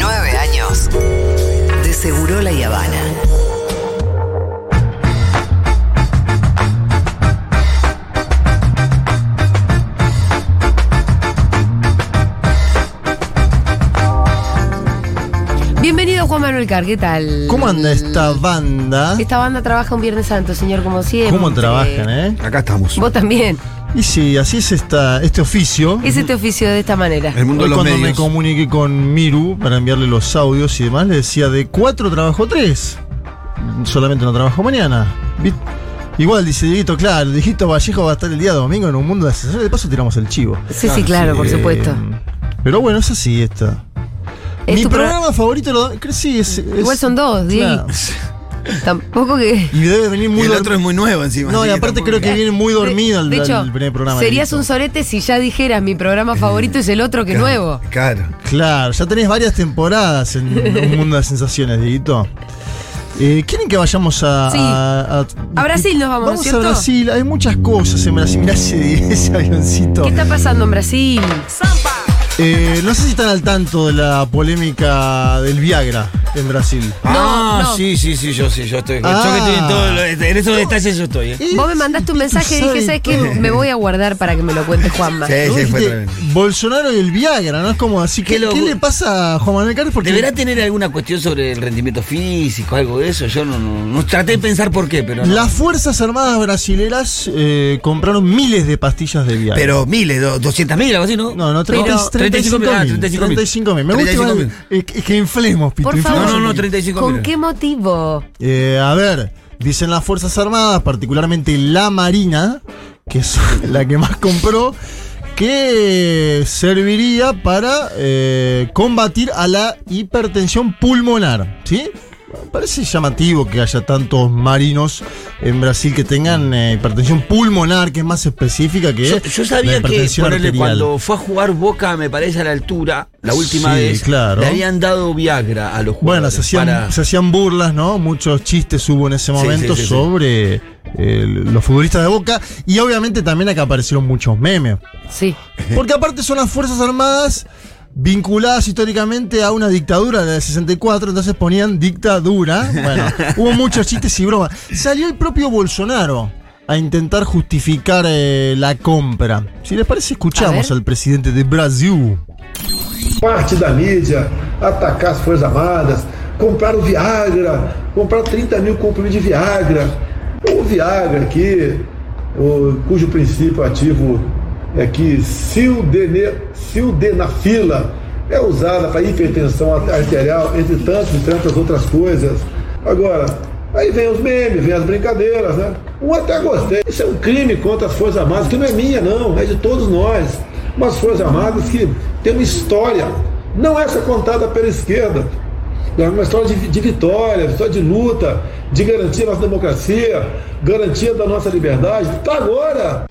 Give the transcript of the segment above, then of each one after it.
Nueve años de Seguro La Habana. Bienvenido Juan Manuel Car, ¿qué tal? ¿Cómo anda esta banda? Esta banda trabaja un Viernes Santo, señor, como siempre. ¿Cómo trabajan, eh? Acá estamos. Vos también. Y sí, así es esta, este oficio. Es este oficio de esta manera. El mundo Hoy de los cuando me comuniqué con Miru para enviarle los audios y demás, le decía de cuatro trabajo tres. Solamente no trabajo mañana. Igual dice Dieguito, claro, Dieguito Vallejo va a estar el día domingo en un mundo de asesores. De paso tiramos el chivo. Sí, sí, claro, por Eh, supuesto. Pero bueno, es así esta. Es Mi pro- programa favorito, lo, creo sí, es, es- Igual son dos, claro. Tampoco que. Y debe venir muy el otro es muy nuevo encima. No, y aparte creo que viene muy dormido el, de hecho, el primer programa. serías un sorete si ya dijeras mi programa favorito es el otro que nuevo. Claro. Claro, ya tenés varias temporadas en un mundo de sensaciones, Dieguito. Eh, ¿Quieren que vayamos a, Sí. a, A Brasil nos vamos, Vamos ¿cierto? a Brasil, hay muchas cosas en Brasil. Mirá ese, ese avioncito. ¿Qué está pasando en Brasil? Eh, no sé si están al tanto de la polémica del Viagra en Brasil. ah, no. sí, sí, sí, yo sí, yo estoy. Ah. Yo que estoy en, todo lo- en esos detalles yo estoy, ¿eh? Vos me mandaste un mensaje y dije, sabe ¿sabes qué? Me voy a guardar para que me lo cuente Juanma. Sí, sí, fue tremendo. Bolsonaro y el Viagra, ¿no? Es como así. ¿Qué, Qué qué le pasa a Juan Manuel Carlos? Porque ¿Deberá tener alguna cuestión sobre el rendimiento físico, algo de eso? Yo no, no, no traté de pensar por qué, pero no. las Fuerzas Armadas brasileras eh, compraron miles de pastillas de Viagra. Pero miles, do- 200 mil, algo así, ¿no? No, no, 30, Pero- 35 mil, ah, mil. 35 mil. 35 mil. Me gusta 35 igual, mil. eh, que, que inflemos, Pitu, Por favor. No, no, no, poquito. 35 ¿Con mil. qué motivo? Eh, a ver, dicen las Fuerzas Armadas, particularmente la Marina, que es la que más compró, que serviría para eh, combatir a la hipertensión pulmonar. ¿Sí? Parece llamativo que haya tantos marinos en Brasil que tengan eh, hipertensión pulmonar, que es más específica que. Yo, yo la sabía que hipertensión ponerle arterial. cuando fue a jugar Boca, me parece a la altura, la última Sí, vez, claro. le habían dado Viagra a los jugadores. Bueno, se hacían, para- se hacían burlas, ¿no? Muchos chistes hubo en ese momento sí, sí, sí. sobre eh, los futbolistas de Boca y obviamente también acá aparecieron muchos memes. Sí. Porque aparte son las Fuerzas Armadas vinculadas históricamente a una dictadura, del 64, entonces ponían dictadura. Bueno, hubo muchos chistes y bromas. Salió el propio Bolsonaro a intentar justificar eh, la compra. Si les parece, escuchamos al presidente de Brasil. parte da mídia, atacar as Forças Armadas, comprar o Viagra, comprar 30 mil comprimidos de Viagra. O Viagra aqui, o- cujo princípio ativo é que sildenafila é usada para hipertensão arterial, entre tantas e tantas outras coisas. Agora, aí vem os memes, vem as brincadeiras, né? Um até gostei. Isso é um crime contra as Forças Armadas, que não é minha, não, é de todos nós. Umas Forças Armadas que têm uma história, não essa contada pela esquerda, é uma história de, de vitória, história de luta, de garantia da nossa democracia, garantia da nossa liberdade. Está agora!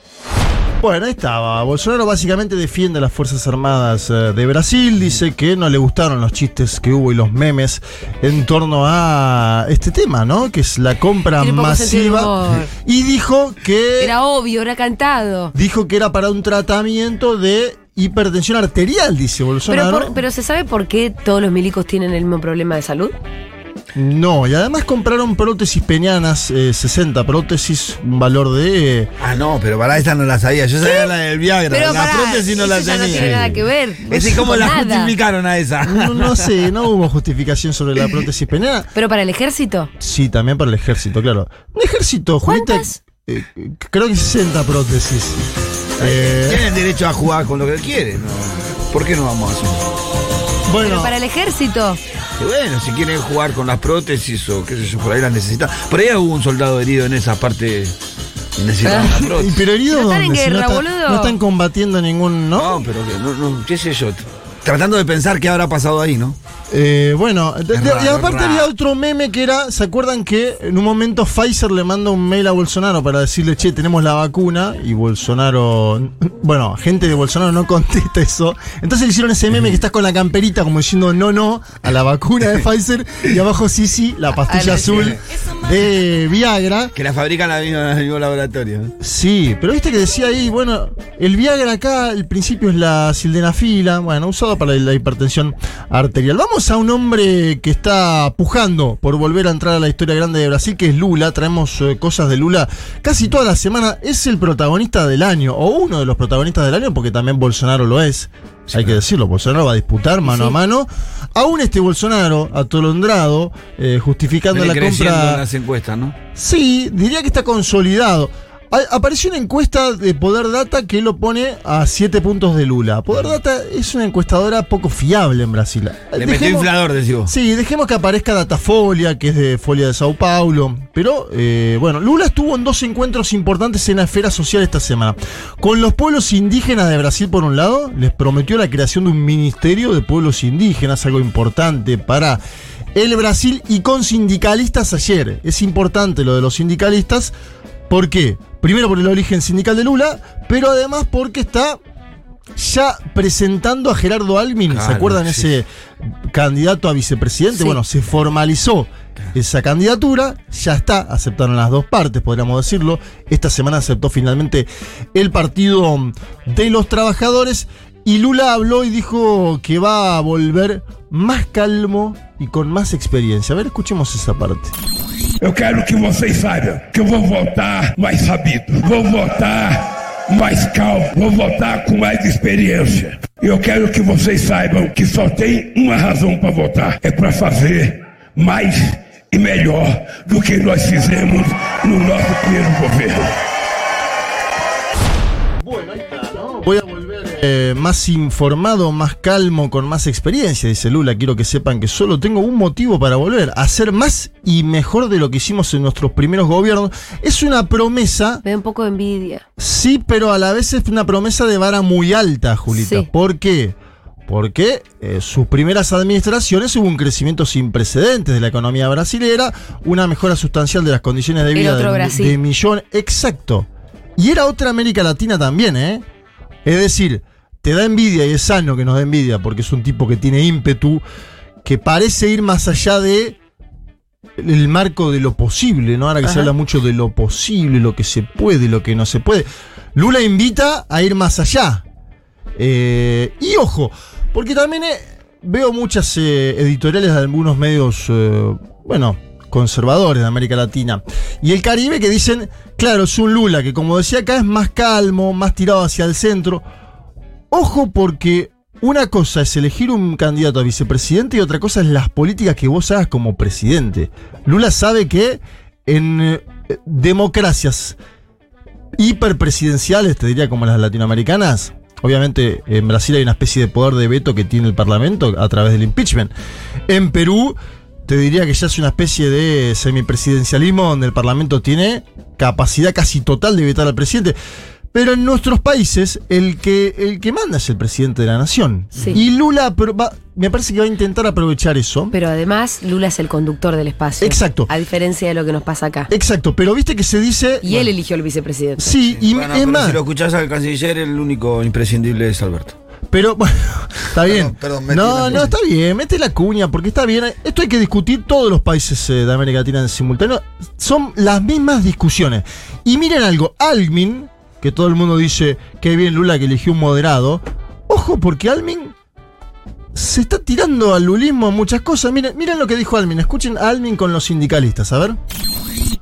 Bueno, ahí estaba. Bolsonaro básicamente defiende a las Fuerzas Armadas eh, de Brasil. Dice que no le gustaron los chistes que hubo y los memes en torno a este tema, ¿no? Que es la compra masiva. Y dijo que. Era obvio, era cantado. Dijo que era para un tratamiento de hipertensión arterial, dice Pero, Bolsonaro. por- pero ¿se sabe por qué todos los milicos tienen el mismo problema de salud? No, y además compraron prótesis peñanas, eh, 60 prótesis, un valor de. eh, Ah, no, pero para esta no la sabía. Yo sabía la del Viagra. Pero la prótesis no la ya no tenía. tiene nada que ver. Ese cómo Con la nada. justificaron a esa. no, no sé, no hubo justificación sobre la prótesis peñana. Pero para el ejército. Sí, también para el ejército, claro. Un ejército, ¿Cuántas? eh, creo que 60 prótesis. Eh, Tienen derecho a jugar con lo que quieren. ¿no? ¿Por qué no vamos a hacer? bueno, Pero para el ejército. Y bueno, si quieren jugar con las prótesis o qué sé yo, por ahí las necesitan. Por ahí hubo un soldado herido en esa parte y necesitaban Ah. una ¿y prótesis. pero heridos No están en? Si guerra, no, está- boludo. no están combatiendo ningún, ¿no? No, pero que, no, no, qué sé yo. Tratando de pensar qué habrá pasado ahí, ¿no? Eh, bueno, de- y aparte había otro meme que era, ¿se acuerdan que en un momento Pfizer le manda un mail a Bolsonaro para decirle, che, tenemos la vacuna? Y Bolsonaro, bueno, gente de Bolsonaro no contesta eso. Entonces le hicieron ese meme que estás con la camperita como diciendo no, no a la vacuna de Pfizer y abajo sí, sí, la pastilla Ah, azul de Viagra. Que la fabrican en el mismo laboratorio. Sí, pero viste que decía ahí, bueno, el Viagra acá, el principio es la sildenafila, bueno, usado para la hipertensión arterial. Vamos a un hombre que está pujando por volver a entrar a la historia grande de Brasil, que es Lula. Traemos eh, cosas de Lula casi toda la semana. Es el protagonista del año, o uno de los protagonistas del año, porque también Bolsonaro lo es. Hay que decirlo, Bolsonaro va a disputar mano Sí. a mano. Aún este Bolsonaro, atolondrado, eh, justificando Viene la en compra. las encuestas, ¿no? Sí, diría que está consolidado. Apareció una encuesta de Poder Data que lo pone a 7 puntos de Lula. Poder Data es una encuestadora poco fiable en Brasil. Le metió Dejemos- inflador, decís vos. Sí, dejemos que aparezca Datafolia, que es de Folia de Sao Paulo. Pero, eh, bueno, Lula estuvo en dos encuentros importantes en la esfera social esta semana. Con los pueblos indígenas de Brasil, por un lado, les prometió la creación de un ministerio de pueblos indígenas, algo importante para el Brasil, y con sindicalistas ayer. Es importante lo de los sindicalistas. ¿Por qué? Primero por el origen sindical de Lula, pero además porque está ya presentando a Gerardo Almin, ¿se acuerdan sí. ese candidato a vicepresidente? Sí. Bueno, se formalizó esa candidatura, ya está, aceptaron las dos partes, podríamos decirlo. Esta semana aceptó finalmente el Partido de los Trabajadores y Lula habló y dijo que va a volver más calmo y con más experiencia. A ver, escuchemos esa parte. Eu quero que vocês saibam que eu vou votar mais sabido, vou votar mais calmo, vou votar com mais experiência. Eu quero que vocês saibam que só tem uma razão para votar: é para fazer mais e melhor do que nós fizemos no nosso primeiro governo. Bueno, eh, más informado, más calmo, con más experiencia, dice Lula. Quiero que sepan que solo tengo un motivo para volver, hacer más y mejor de lo que hicimos en nuestros primeros gobiernos. Es una promesa, Me da un poco de envidia. sí, pero a la vez es una promesa de vara muy alta, Julita. Sí. ¿Por qué? Porque eh, sus primeras administraciones hubo un crecimiento sin precedentes de la economía brasilera, una mejora sustancial de las condiciones de vida de, de millón. Exacto. Y era otra América Latina también, ¿eh? Es decir, te da envidia y es sano que nos da envidia porque es un tipo que tiene ímpetu, que parece ir más allá de el marco de lo posible, ¿no? Ahora que se habla mucho de lo posible, lo que se puede, lo que no se puede. Lula invita a ir más allá. Eh, y ojo, porque también eh, veo muchas eh, editoriales de algunos medios, bueno, conservadores de América Latina y el Caribe que dicen, claro, es un Lula que como decía acá es más calmo, más tirado hacia el centro. Ojo porque una cosa es elegir un candidato a vicepresidente y otra cosa es las políticas que vos hagas como presidente. Lula sabe que en eh, democracias hiperpresidenciales, te diría como las latinoamericanas, obviamente en Brasil hay una especie de poder de veto que tiene el Parlamento a través del impeachment. En Perú, te diría que ya es una especie de semipresidencialismo donde el Parlamento tiene capacidad casi total de vetar al presidente. Pero en nuestros países, el que, el que manda es el presidente de la nación. Sí. Y Lula va- me parece que va a intentar aprovechar eso. Pero además, Lula es el conductor del espacio. Exacto. A diferencia de lo que nos pasa acá. Exacto, pero viste que se dice. Y él eligió el vicepresidente. Sí, y Bueno, es pero más. si lo escuchás al canciller, el único imprescindible es Alberto. Pero bueno, está bien. perdón, no, no, está bien, mete la cuña, porque está bien. Esto hay que discutir todos los países eh, de América Latina en simultáneo. Son las mismas discusiones. Y miren algo, Almin, que todo el mundo dice que bien Lula que eligió un moderado. Ojo, porque Almin se está tirando al lulismo en muchas cosas. Miren, miren lo que dijo Almin. Escuchen a Almin con los sindicalistas, a ver.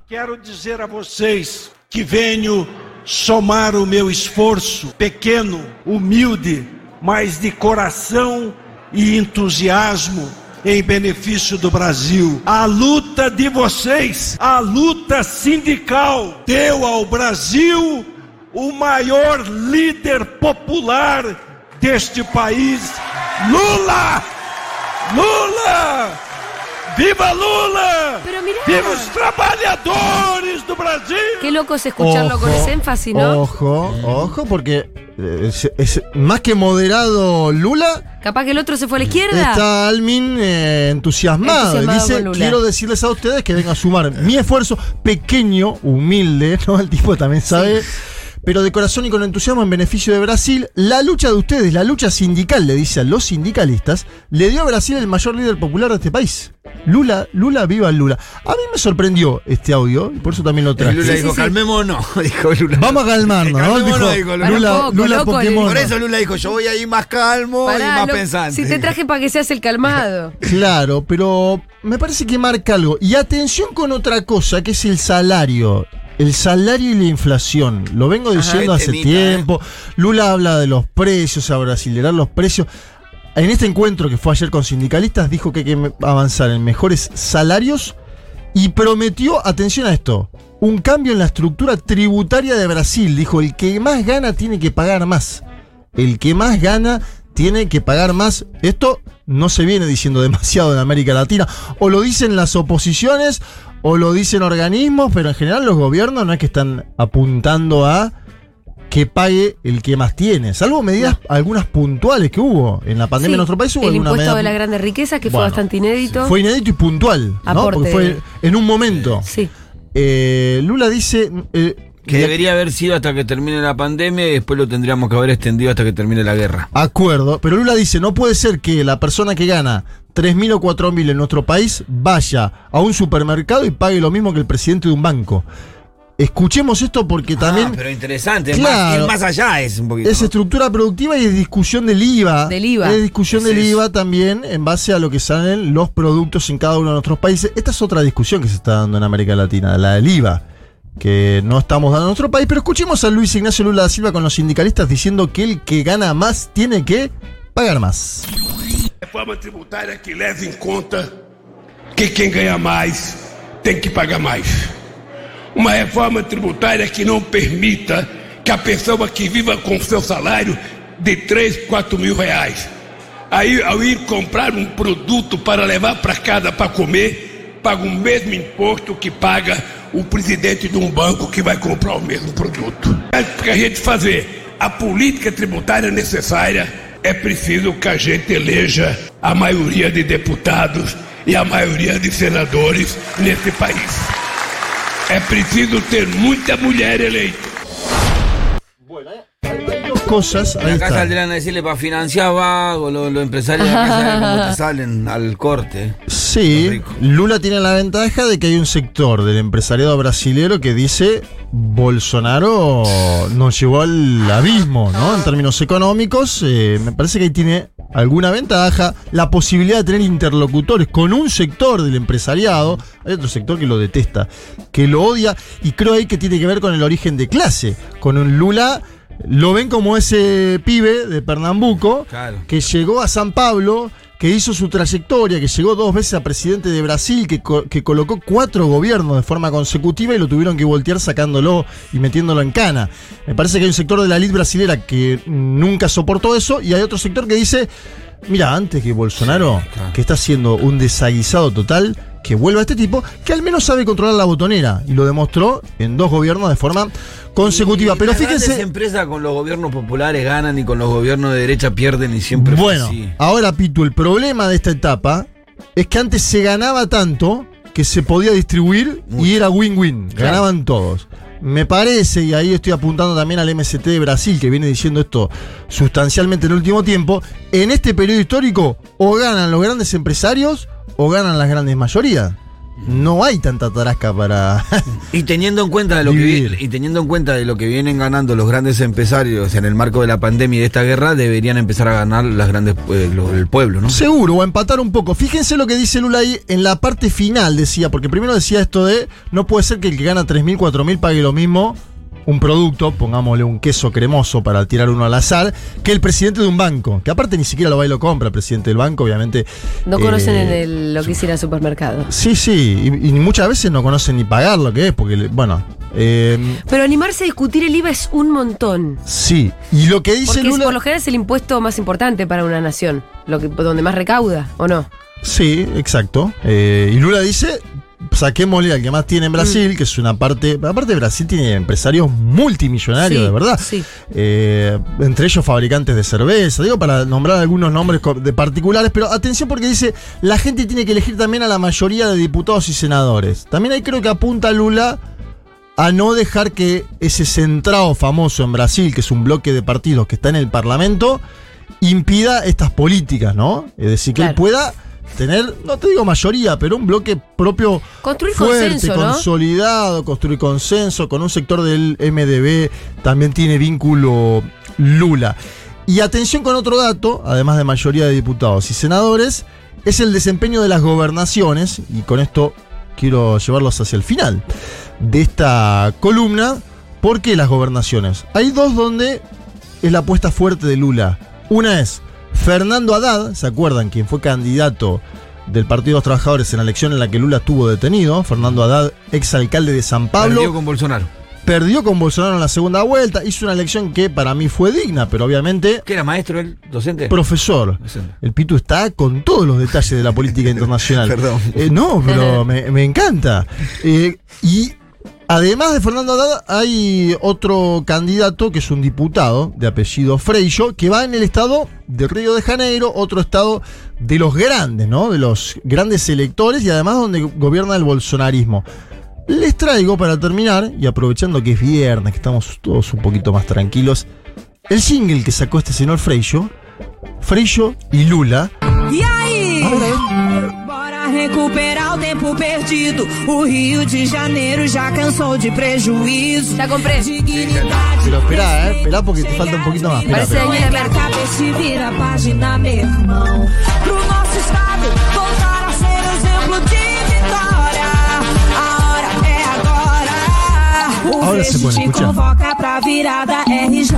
Quero dizer a vocês que venho somar o meu esforço, pequeno, humilde, mas de coração e entusiasmo em benefício do Brasil. A luta de vocês, a luta sindical, deu ao Brasil o maior líder popular deste país, Lula! Lula! Viva Lula! Pero mirá. Viva os trabalhadores do Brasil! Qué loco es escucharlo con ese énfasis, ¿no? Ojo, ojo, porque eh, es, es más que moderado Lula. Capaz que el otro se fue a la izquierda. Está Almin eh, entusiasmado. Entusiasmado y dice, con Lula. quiero decirles a ustedes que vengo a sumar mi esfuerzo pequeño, humilde, ¿no? El tipo también sabe. Pero de corazón y con entusiasmo en beneficio de Brasil. La lucha de ustedes, la lucha sindical, le dice a los sindicalistas, le dio a Brasil el mayor líder popular de este país. Lula, Lula, viva Lula. A mí me sorprendió este audio, y por eso también lo traje. Lula Sí, dijo, sí, sí. calmémonos, dijo Lula. Vamos a calmarnos, ¿no? Dijo, dijo Lula, Lula. Para un poco, Lula loco, Pokémon. Por eso Lula dijo, yo voy a ir más calmo y Pará, más lo- pensante. si te traje para que seas el calmado. Claro, pero me parece que marca algo. Y atención con otra cosa, que es el salario. El salario y la inflación. Lo vengo diciendo Qué hace temita, tiempo. Lula habla de los precios, a brasilerar los precios. En este encuentro que fue ayer con sindicalistas, dijo que hay que avanzar en mejores salarios y prometió, atención a esto, un cambio en la estructura tributaria de Brasil. Dijo, el que más gana tiene que pagar más. El que más gana tiene que pagar más. Esto no se viene diciendo demasiado en América Latina. O lo dicen las oposiciones, o lo dicen organismos, pero en general los gobiernos no es que están apuntando a que pague el que más tiene. Salvo medidas, algunas puntuales que hubo en la pandemia Sí, en nuestro país. Hubo el impuesto medida- de la grande riqueza, que fue bastante inédito. Fue inédito y puntual, ¿no? Porque fue en un momento. Sí. Eh, Lula dice... eh, Que debería haber sido hasta que termine la pandemia y después lo tendríamos que haber extendido hasta que termine la guerra. Acuerdo, pero Lula dice, no puede ser que la persona que gana 3.000 o 4.000 en nuestro país vaya a un supermercado y pague lo mismo que el presidente de un banco. Escuchemos esto porque también Ah, pero interesante, Claro. más, allá es un poquito. es estructura productiva y es discusión del IVA. Del IVA. Es discusión Es del eso. IVA también en base a lo que salen los productos en cada uno de nuestros países. Esta es otra discusión que se está dando en América Latina, la del IVA, que no estamos dando en nuestro país. Pero escuchemos a Luis Ignacio Lula da Silva con los sindicalistas diciendo que el que gana más tiene que pagar más. Reforma tributária que leva em conta que quem ganha mais tem que pagar mais. Uma reforma tributária que não permita que a pessoa que viva com seu salário de 3, 4 mil reais, aí ao ir comprar um produto para levar para casa para comer, paga o mesmo imposto que paga o presidente de um banco que vai comprar o mesmo produto. Para a gente fazer a política tributária necessária, é preciso que a gente eleja a maioria de deputados e a maioria de senadores nesse país. É preciso ter muita mulher eleita. Cosas, ahí Acá está. saldrán a decirle para financiar vago, los, los empresarios de cómo te salen al corte. Sí. Lula tiene la ventaja de que hay un sector del empresariado brasilero que dice Bolsonaro nos llevó al abismo, ¿no? En términos económicos, eh, me parece que ahí tiene alguna ventaja, la posibilidad de tener interlocutores con un sector del empresariado, hay otro sector que lo detesta, que lo odia, y creo ahí que tiene que ver con el origen de clase, con un Lula... Lo ven como ese pibe de Pernambuco Claro. que llegó a San Pablo, que hizo su trayectoria, que llegó dos veces a presidente de Brasil, que, que colocó cuatro gobiernos de forma consecutiva y lo tuvieron que voltear sacándolo y metiéndolo en cana. Me parece que hay un sector de la elite brasilera que nunca soportó eso y hay otro sector que dice, mira, antes que Bolsonaro, claro. que está haciendo un desaguisado total, que vuelva este tipo, que al menos sabe controlar la botonera y lo demostró en dos gobiernos de forma consecutiva. Y Pero las fíjense... empresas con los gobiernos populares ganan y con los gobiernos de derecha pierden y siempre fue Bueno, así. ahora Pitu, el problema de esta etapa es que antes se ganaba tanto que se podía distribuir y era win-win, ganaban todos. Me parece, y ahí estoy apuntando también al MST de Brasil, que viene diciendo esto sustancialmente en el último tiempo, en este periodo histórico o ganan los grandes empresarios o ganan las grandes mayorías. No hay tanta tarasca para... Y teniendo en cuenta de lo que Vivir. y teniendo en cuenta de lo que vienen ganando los grandes empresarios en el marco de la pandemia y de esta guerra, deberían empezar a ganar las grandes eh, lo- el pueblo, ¿no? Seguro, o a empatar un poco. Fíjense lo que dice Lula ahí en la parte final, decía, porque primero decía esto de no puede ser que el que gana 3.000, 4.000 pague lo mismo un producto, pongámosle un queso cremoso para tirar uno al azar, que el presidente de un banco, que aparte ni siquiera lo va y lo compra el presidente del banco, obviamente. No eh, conocen en el- lo que hiciera el supermercado. Sí, sí, y, y muchas veces no conocen ni pagar lo que es, porque, bueno, eh, Pero animarse a discutir el IVA es un montón. sí. Y lo que dice Porque es- Lula... por lo general es el impuesto más importante para una nación. Lo que, donde más recauda, ¿o no? Sí, exacto. Eh, y Lula dice, saquémosle al que más tiene en Brasil, Mm. que es una parte... Aparte Brasil tiene empresarios multimillonarios, Sí, de verdad. sí. Eh, entre ellos fabricantes de cerveza, digo para nombrar algunos nombres de particulares, pero atención porque dice, la gente tiene que elegir también a la mayoría de diputados y senadores. También ahí creo que apunta Lula a no dejar que ese centrado famoso en Brasil, que es un bloque de partidos que está en el Parlamento, impida estas políticas, ¿no? Es decir, que él pueda tener, no te digo mayoría, pero un bloque propio Construir fuerte, consenso, ¿no? consolidado, construir consenso, con un sector del MDB, también tiene vínculo Lula. Y atención con otro dato, además de mayoría de diputados y senadores, es el desempeño de las gobernaciones, y con esto quiero llevarlos hacia el final de esta columna. ¿Por qué las gobernaciones? Hay dos donde es la apuesta fuerte de Lula. Una es Fernando Haddad, ¿se acuerdan? Quien fue candidato del Partido de los Trabajadores en la elección en la que Lula estuvo detenido. Fernando Haddad, exalcalde de San Pablo Perdió con Bolsonaro. perdió con Bolsonaro en la segunda vuelta, hizo una elección que para mí fue digna, pero obviamente ¿Qué era maestro él? ¿Docente? profesor. Docente. El Pitu está con todos los detalles de la política internacional. Perdón. Eh, no, pero me, me encanta. Eh, y además de Fernando Haddad, hay otro candidato que es un diputado de apellido Freixo, que va en el estado de Río de Janeiro, otro estado de los grandes, ¿no? De los grandes electores y además donde gobierna el bolsonarismo. Les traigo para terminar, y aprovechando que es viernes, que estamos todos un poquito más tranquilos, el single que sacó este señor Freixo, Freixo y Lula. E aí? Recuperar o tempo perdido. O Rio de Janeiro já cansou de prejuízo. Ya compré. Dignidade. Pero esperá, eh, esperá porque te falta un poquito más. Parece esperá. Não é que a cabeça vira a página, meu irmão. Pro nosso estado voltar a ser exemplo de vitória. A hora é agora. O Ahora se Freixo pone, te escucha. convoca pra virada RJ.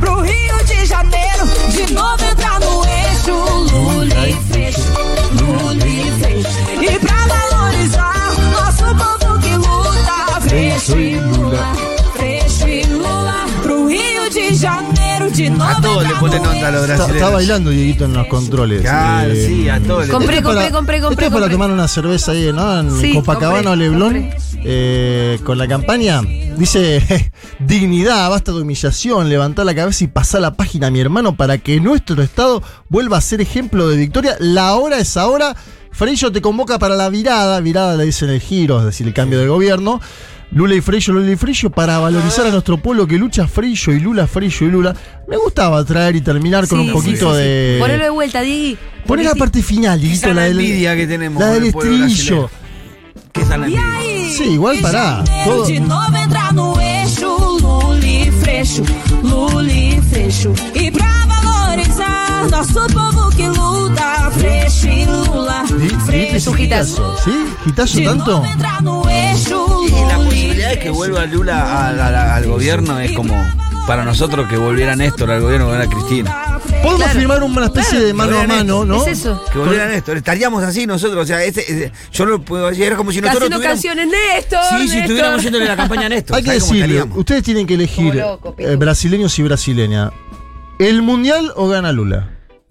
Pro Rio de Janeiro, ponen onda los Está, brasileños. está bailando Dieguito en los controles. Claro, Eh, sí, a todos le Compré, Esto es compré, para- compré, esto compré, es para compré. tomar una cerveza ahí, ¿no? En Sí, Copacabana o compré, Leblon. compré. eh, con la campaña. Dice, dignidad, basta de humillación, levantá la cabeza y pasá la página, mi hermano, para que nuestro Estado vuelva a ser ejemplo de victoria. La hora es ahora. Freixo te convoca para la virada. Virada le dicen el giro, es decir, el cambio de gobierno. Lula y Freixo, Lula y Freixo, para valorizar a nuestro pueblo que lucha Freixo y Lula, Freixo y Lula. Me gustaba traer y terminar con Sí, un poquito sí, sí, sí. de. Ponelo de vuelta, Diggy. Poné la parte final, es la del- envidia que tenemos La del brasileño. Que es la envidia. Sí, igual pará, todo- Lula e Freixo. E pra valorizar nosso povo que luta, Freixo es un hitazo. hitazo. ¿Sí? ¿Hitazo De tanto? Y la posibilidad de que vuelva Lula al, al- al gobierno es como para nosotros que volviera Néstor al gobierno, que volviera Cristina. Podemos Claro. firmar una especie de mano a mano, ¿no? Es eso. Que volviera Néstor. Estaríamos así nosotros. O sea, ese- ese- yo no puedo decir, era como si nosotros Haciendo tuviéramos. canciones, Néstor. Sí, si estuviéramos yéndole la campaña a Néstor. Hay que ¿sabés cómo decirle, ustedes tienen que elegir loco, eh, brasileños y brasileña. ¿El mundial o gana Lula?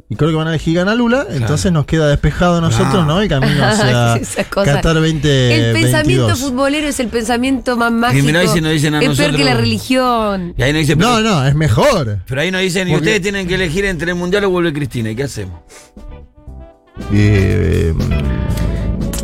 Y creo que van a elegir gana Lula, entonces nos queda despejado a nosotros, Claro. ¿no? El camino hacia. Qatar 20. El pensamiento 22. futbolero es el pensamiento más mágico. mirá, y si nos dicen a es peor que la religión. Y ahí nos dicen, No, no, es mejor. pero ahí nos dicen, y ustedes tienen que elegir entre el mundial o vuelve Cristina. ¿Y qué hacemos? Eh,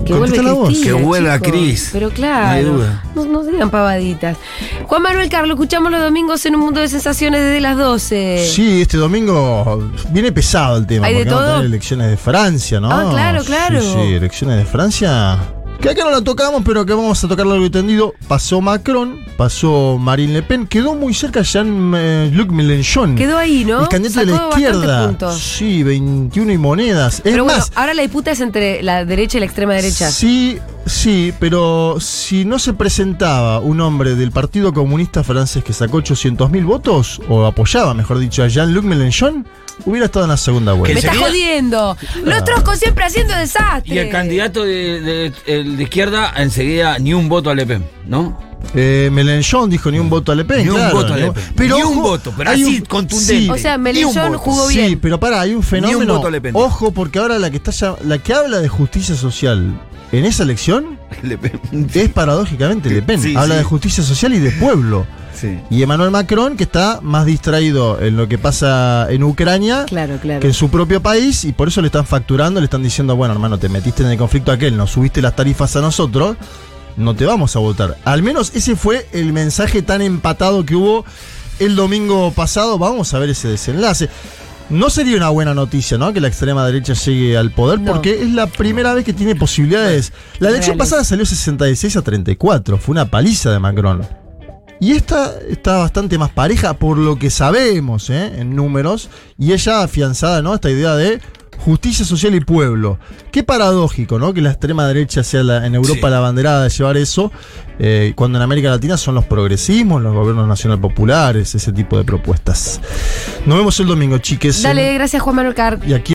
Que vuelve la voz. Que vuelva. Cris. Pero claro. No hay duda. No, no digan pavaditas. Juan Manuel Carlos, escuchamos los domingos en un mundo de sensaciones desde las 12. Sí, este domingo viene pesado el tema. ¿Hay de porque vamos a todo? tener elecciones de Francia, ¿no? Ah, claro, claro. Sí, sí, elecciones de Francia. Que acá no la tocamos, pero que vamos a tocar largo y tendido. Pasó Macron, pasó Marine Le Pen, quedó muy cerca Jean-Luc Mélenchon. Quedó ahí, ¿no? El candidato de la izquierda. Sí, 21 y monedas. Es Pero bueno, más, ahora la disputa es entre la derecha y la extrema derecha. Sí, sí, pero si no se presentaba un hombre del Partido Comunista Francés que sacó 800.000 votos, o apoyaba, mejor dicho, a Jean-Luc Mélenchon, hubiera estado en la segunda Me vuelta. está sería? jodiendo. Los troscos siempre haciendo desastre. Y el candidato de, de- el de izquierda, enseguida, ni un voto a Le Pen, ¿no? Eh, Mélenchon dijo ni un voto a Le Pen, Ni un voto a Le ¿no? Pen. Pero Ni un voto, pero hay así, un- contundente. O sea, voto. jugó Sí, bien. pero para, hay un fenómeno. voto a Le Pen. Ojo, porque ahora la que está la que habla de justicia social en esa elección Le Pen. es paradójicamente Le Pen. Sí, habla sí. de justicia social y de pueblo. Sí. Y Emmanuel Macron, que está más distraído en lo que pasa en Ucrania Claro, claro. que en su propio país, y por eso le están facturando, le están diciendo, bueno, hermano, te metiste en el conflicto aquel, nos subiste las tarifas a nosotros, no te vamos a votar. Al menos ese fue el mensaje tan empatado que hubo el domingo pasado. Vamos a ver ese desenlace. No sería una buena noticia, ¿no? Que la extrema derecha llegue al poder, No. porque es la primera vez que tiene posibilidades. La elección Reales. pasada salió 66 a 34, fue una paliza de Macron. Y esta está bastante más pareja por lo que sabemos, ¿eh? En números. Y ella afianzada, ¿no? Esta idea de justicia social y pueblo. Qué paradójico, ¿no? Que la extrema derecha sea la- en Europa Sí. la banderada de llevar eso, eh, cuando en América Latina son los progresismos, los gobiernos nacional populares, ese tipo de propuestas. Nos vemos el domingo, chiques. Dale, gracias Juan Manuel Carr. Y aquí